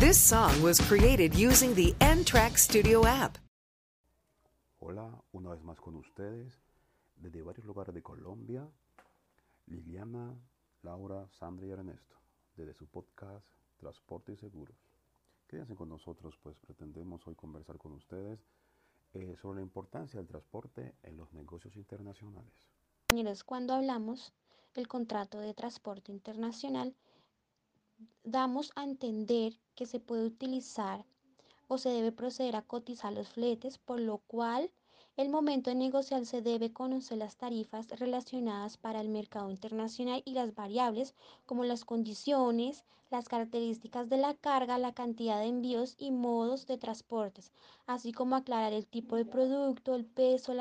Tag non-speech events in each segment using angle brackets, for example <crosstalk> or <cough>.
This song was created using the N-Track Studio app. Hola, una vez más con ustedes, desde varios lugares de Colombia, Liliana, Laura, Sandra y Ernesto, desde su podcast Transporte y Seguros. Quédense con nosotros, pues pretendemos hoy conversar con ustedes eh, sobre la importancia del transporte en los negocios internacionales. Cuando hablamos del contrato de transporte internacional, damos a entender que se puede utilizar o se debe proceder a cotizar los fletes, por lo cual el momento de negociar se debe conocer las tarifas relacionadas para el mercado internacional y las variables como las condiciones, las características de la carga, la cantidad de envíos y modos de transportes, así como aclarar el tipo de producto, el peso,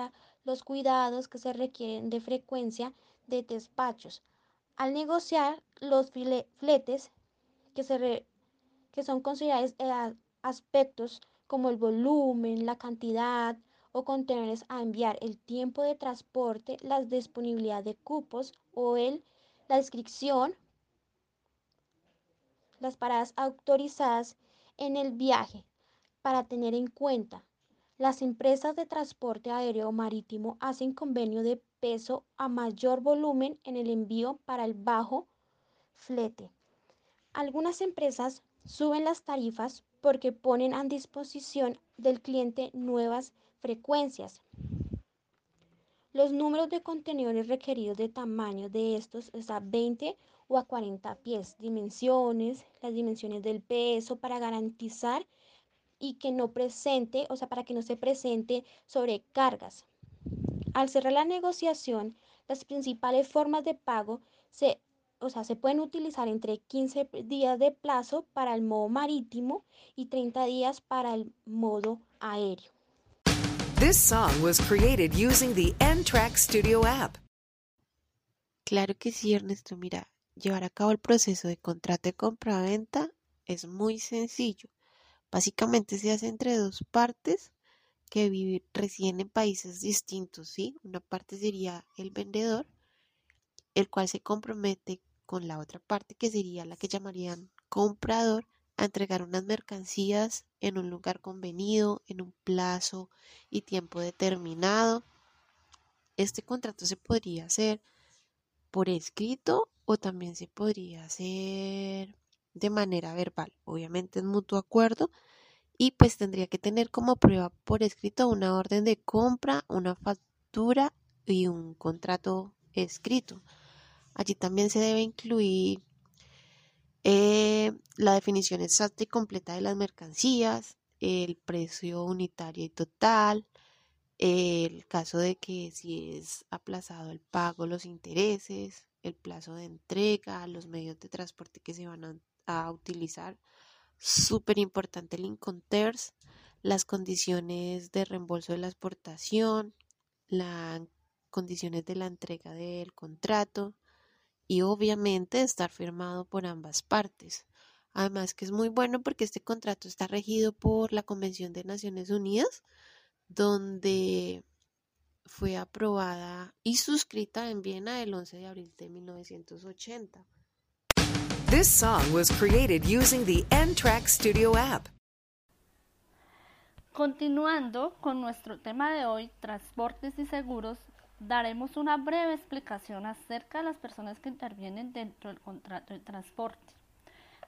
los cuidados que se requieren de frecuencia de despachos. Al negociar los fletes que, se que son considerados eh, aspectos como el volumen, la cantidad o contenedores a enviar, el tiempo de transporte, la disponibilidad de cupos o el, la descripción, las paradas autorizadas en el viaje para tener en cuenta. Las empresas de transporte aéreo marítimo hacen convenio de peso a mayor volumen en el envío para el bajo flete. Algunas empresas suben las tarifas porque ponen a disposición del cliente nuevas frecuencias. Los números de contenedores requeridos de tamaño de estos es a 20 o a 40 pies, dimensiones, las dimensiones del peso para garantizar y que no presente, o sea, para que no se presente sobrecargas. Al cerrar la negociación, las principales formas de pago se o sea, se pueden utilizar entre 15 días de plazo para el modo marítimo y 30 días para el modo aéreo. This song was created using the N-Track Studio app. Claro que sí, Ernesto. Mira, llevar a cabo el proceso de contrato de compra-venta es muy sencillo. Básicamente se hace entre dos partes que viven, residen en países distintos, ¿sí? Una parte sería el vendedor, el cual se compromete con la otra parte que sería la que llamarían comprador a entregar unas mercancías en un lugar convenido, en un plazo y tiempo determinado. Este contrato se podría hacer por escrito o también se podría hacer de manera verbal, obviamente en mutuo acuerdo y pues tendría que tener como prueba por escrito una orden de compra, una factura y un contrato escrito. Allí también se debe incluir eh, la definición exacta y completa de las mercancías, el precio unitario y total, el caso de que si es aplazado el pago, los intereses, el plazo de entrega, los medios de transporte que se van a, utilizar. Súper importante el Inconters, las condiciones de reembolso de la exportación, las condiciones de la entrega del contrato, y obviamente estar firmado por ambas partes. Además que es muy bueno porque este contrato está regido por la Convención de Naciones Unidas, donde fue aprobada y suscrita en Viena el 11 de abril de 1980. This song was created using the N-Track Studio app. Continuando con nuestro tema de hoy, transportes y seguros, daremos una breve explicación acerca de las personas que intervienen dentro del contrato de transporte.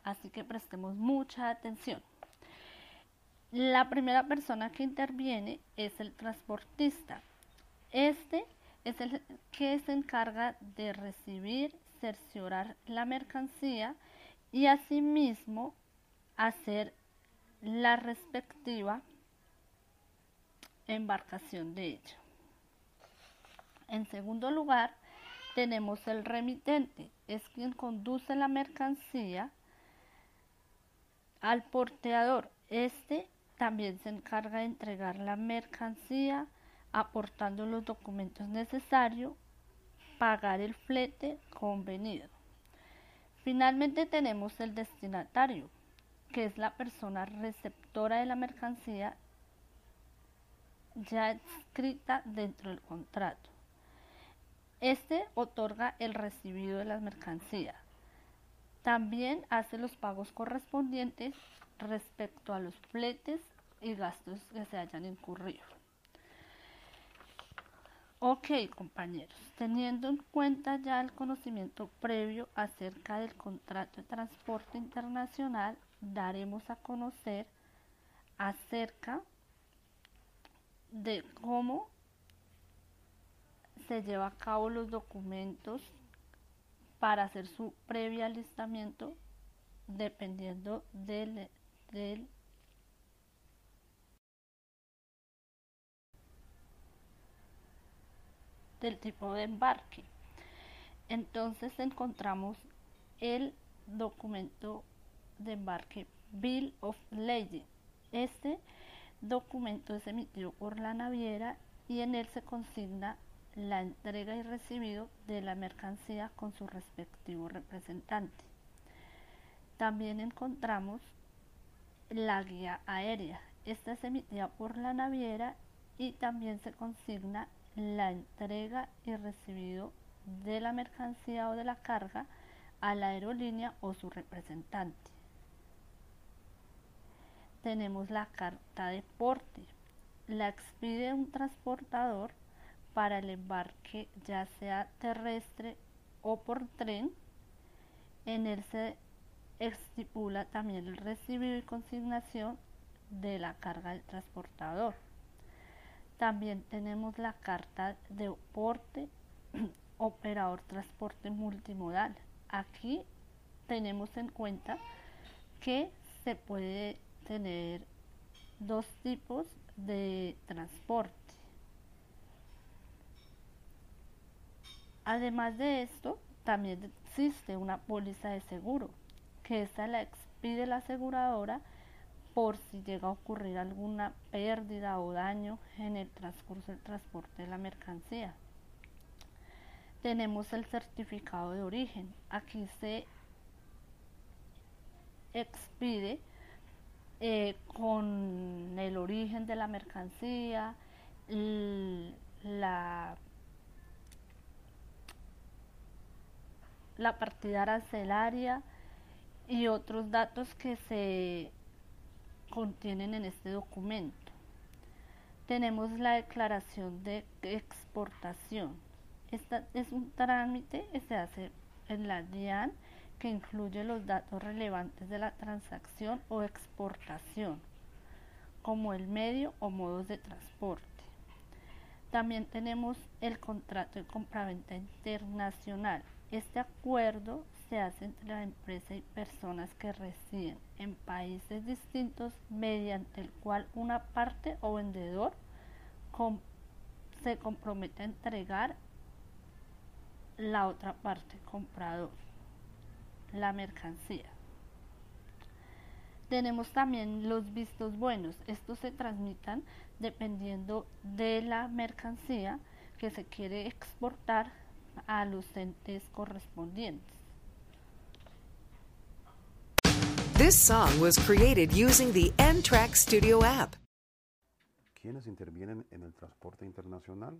Así que prestemos mucha atención. La primera persona que interviene es el transportista. Este es el que se encarga de recibir, cerciorar la mercancía y asimismo hacer la respectiva embarcación de ella. En segundo lugar, tenemos el remitente, es quien conduce la mercancía al porteador. Este también se encarga de entregar la mercancía, aportando los documentos necesarios, pagar el flete convenido. Finalmente tenemos el destinatario, que es la persona receptora de la mercancía ya escrita dentro del contrato. Este otorga el recibido de las mercancías. También hace los pagos correspondientes respecto a los fletes y gastos que se hayan incurrido. Ok, compañeros, teniendo en cuenta ya el conocimiento previo acerca del contrato de transporte internacional, daremos a conocer acerca de cómo se lleva a cabo los documentos para hacer su previo alistamiento dependiendo del, del tipo de embarque. Entonces encontramos el documento de embarque Bill of Lading. Este documento es emitido por la naviera y en él se consigna la entrega y recibido de la mercancía con su respectivo representante. También encontramos la guía aérea. Esta es emitida por la naviera y también se consigna la entrega y recibido de la mercancía o de la carga a la aerolínea o su representante. Tenemos la carta de porte. La expide un transportador para el embarque ya sea terrestre o por tren. En él se estipula también el recibido y consignación de la carga del transportador. También tenemos la carta de porte <clears throat> operador transporte multimodal. Aquí tenemos en cuenta que se puede tener dos tipos de transporte. Además de esto, también existe una póliza de seguro, que esta la expide la aseguradora por si llega a ocurrir alguna pérdida o daño en el transcurso del transporte de la mercancía. Tenemos el certificado de origen. Aquí se expide eh, con el origen de la mercancía, la, la partida arancelaria y otros datos que se contienen en este documento. Tenemos la declaración de exportación. Esta es un trámite que se hace en la DIAN que incluye los datos relevantes de la transacción o exportación, como el medio o modos de transporte. También tenemos el contrato de compraventa internacional. Este acuerdo se hace entre la empresa y personas que residen en países distintos mediante el cual una parte o vendedor se compromete a entregar la otra parte comprador, la mercancía. Tenemos también los vistos buenos. Estos se transmitan dependiendo de la mercancía que se quiere exportar a los entes correspondientes. This song was created using the N-Track Studio app. ¿Quiénes intervienen en el transporte internacional?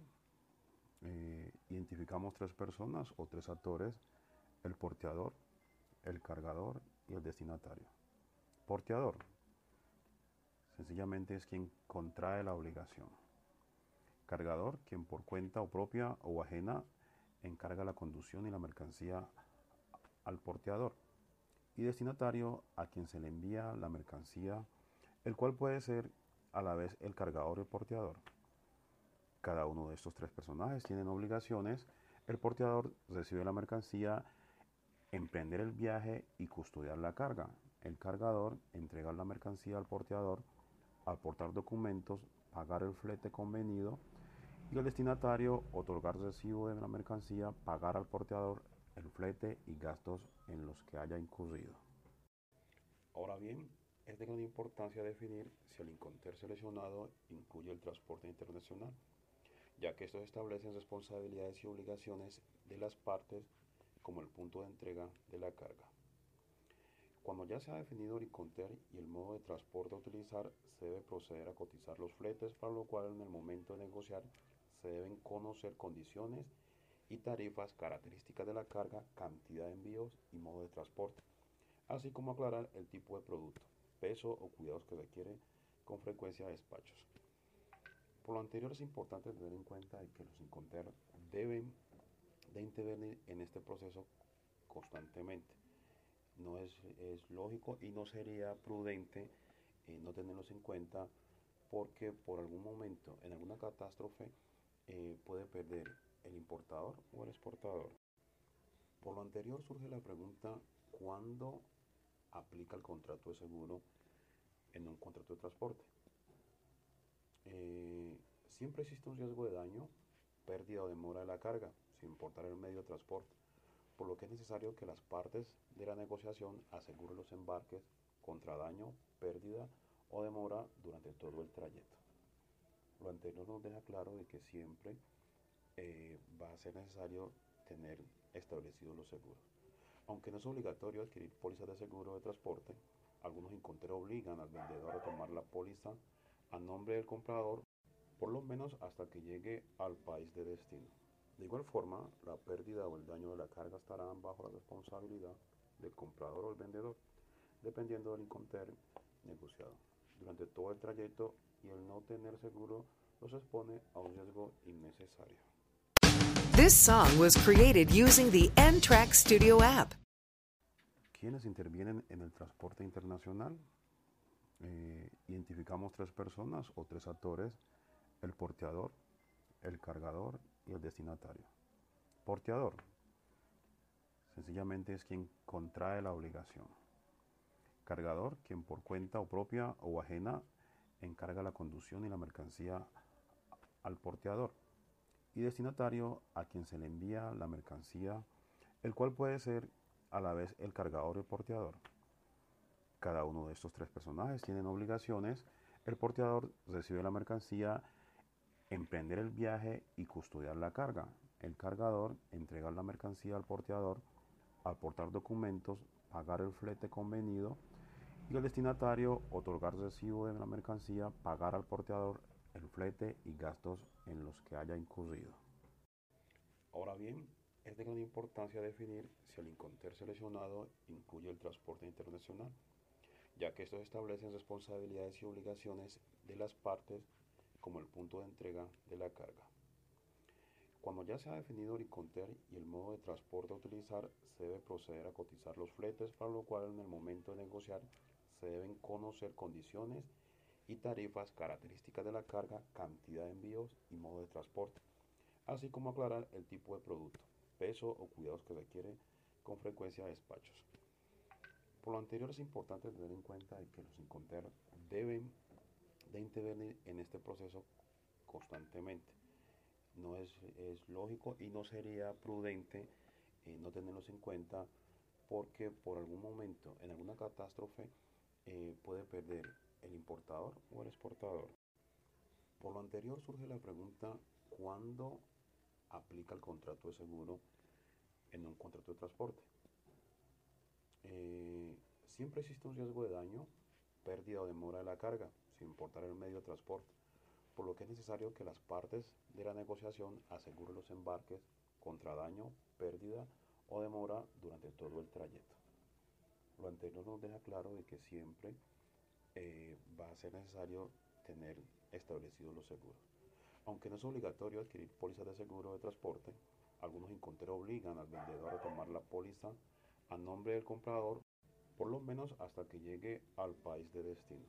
Eh, identificamos tres personas o tres actores, el porteador, el cargador y el destinatario. Porteador, sencillamente es quien contrae la obligación. Cargador, quien por cuenta o propia o ajena encarga la conducción y la mercancía al porteador y destinatario a quien se le envía la mercancía, el cual puede ser a la vez el cargador y el porteador. Cada uno de estos tres personajes tienen obligaciones. El porteador recibe la mercancía, emprender el viaje y custodiar la carga. El cargador entregar la mercancía al porteador, aportar documentos, pagar el flete convenido y el destinatario otorgar recibo de la mercancía, pagar al porteador el flete y gastos en los que haya incurrido. Ahora bien, es de gran importancia definir si el inconter seleccionado incluye el transporte internacional, ya que estos establecen responsabilidades y obligaciones de las partes como el punto de entrega de la carga. Cuando ya se ha definido el inconter y el modo de transporte a utilizar, se debe proceder a cotizar los fletes, para lo cual en el momento de negociar se deben conocer condiciones y tarifas, características de la carga, cantidad de envíos y modo de transporte, así como aclarar el tipo de producto, peso o cuidados que requiere con frecuencia despachos. Por lo anterior es importante tener en cuenta que los Inconter deben de intervenir en este proceso constantemente. No es, lógico y no sería prudente eh, no tenerlos en cuenta porque por algún momento, en alguna catástrofe, eh, puede perder el importador o el exportador. Por lo anterior surge la pregunta, ¿cuándo aplica el contrato de seguro en un contrato de transporte? Eh, siempre existe un riesgo de daño, pérdida o demora de la carga, sin importar el medio de transporte, por lo que es necesario que las partes de la negociación aseguren los embarques contra daño, pérdida o demora durante todo el trayecto. Lo anterior nos deja claro de que siempre eh, va a ser necesario tener establecidos los seguros. Aunque no es obligatorio adquirir pólizas de seguro de transporte, algunos enconteros obligan al vendedor a tomar la póliza a nombre del comprador por lo menos hasta que llegue al país de destino. De igual forma, la pérdida o el daño de la carga estarán bajo la responsabilidad del comprador o el vendedor, dependiendo del inconter negociado. Durante todo el trayecto y el no tener seguro los expone a un riesgo innecesario. This song was created using the N-Track Studio app. ¿Quiénes intervienen en el transporte internacional? Eh, identificamos tres personas o tres actores, el porteador, el cargador y el destinatario. Porteador, sencillamente es quien contrae la obligación. Cargador, quien por cuenta o propia o ajena encarga la conducción y la mercancía al porteador y destinatario a quien se le envía la mercancía, el cual puede ser a la vez el cargador y el porteador. Cada uno de estos tres personajes tienen obligaciones. El porteador recibe la mercancía, emprender el viaje y custodiar la carga. El cargador entregar la mercancía al porteador, aportar documentos, pagar el flete convenido y el destinatario otorgar recibo de la mercancía, pagar al porteador el flete y gastos en los que haya incurrido. Ahora bien, es de gran importancia definir si el inconter seleccionado incluye el transporte internacional, ya que estos establecen responsabilidades y obligaciones de las partes como el punto de entrega de la carga. Cuando ya se ha definido el inconter y el modo de transporte a utilizar, se debe proceder a cotizar los fletes, para lo cual en el momento de negociar se deben conocer condiciones y tarifas, características de la carga, cantidad de envíos y modo de transporte, así como aclarar el tipo de producto, peso o cuidados que requiere con frecuencia de despachos. Por lo anterior es importante tener en cuenta que los Inconter deben de intervenir en este proceso constantemente. No es, lógico y no sería prudente eh, no tenerlos en cuenta porque por algún momento, en alguna catástrofe, eh, puede perder el importador o el exportador. Por lo anterior surge la pregunta, ¿cuándo aplica el contrato de seguro en un contrato de transporte? Eh, siempre existe un riesgo de daño, pérdida o demora de la carga, sin importar el medio de transporte, por lo que es necesario que las partes de la negociación aseguren los embarques contra daño, pérdida o demora durante todo el trayecto. Lo anterior nos deja claro de que siempre eh, va a ser necesario tener establecidos los seguros. Aunque no es obligatorio adquirir pólizas de seguro de transporte, algunos inconteros obligan al vendedor a tomar la póliza a nombre del comprador por lo menos hasta que llegue al país de destino.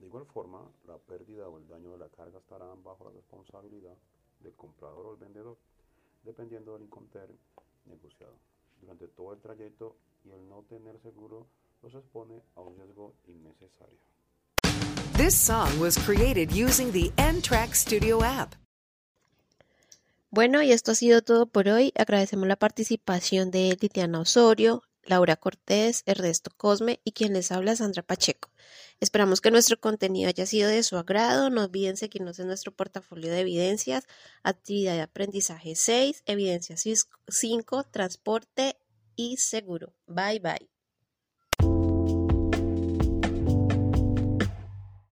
De igual forma, la pérdida o el daño de la carga estarán bajo la responsabilidad del comprador o el vendedor, dependiendo del inconter negociado. Durante todo el trayecto y el no tener seguro los expone a un riesgo innecesario. This song was created using the N-Track Studio app. Bueno, y esto ha sido todo por hoy. Agradecemos la participación de Litiana Osorio, Laura Cortés, Ernesto Cosme y quien les habla Sandra Pacheco. Esperamos que nuestro contenido haya sido de su agrado. No olviden seguirnos en nuestro portafolio de evidencias, actividad de aprendizaje 6, evidencia 5, transporte y seguro. Bye bye.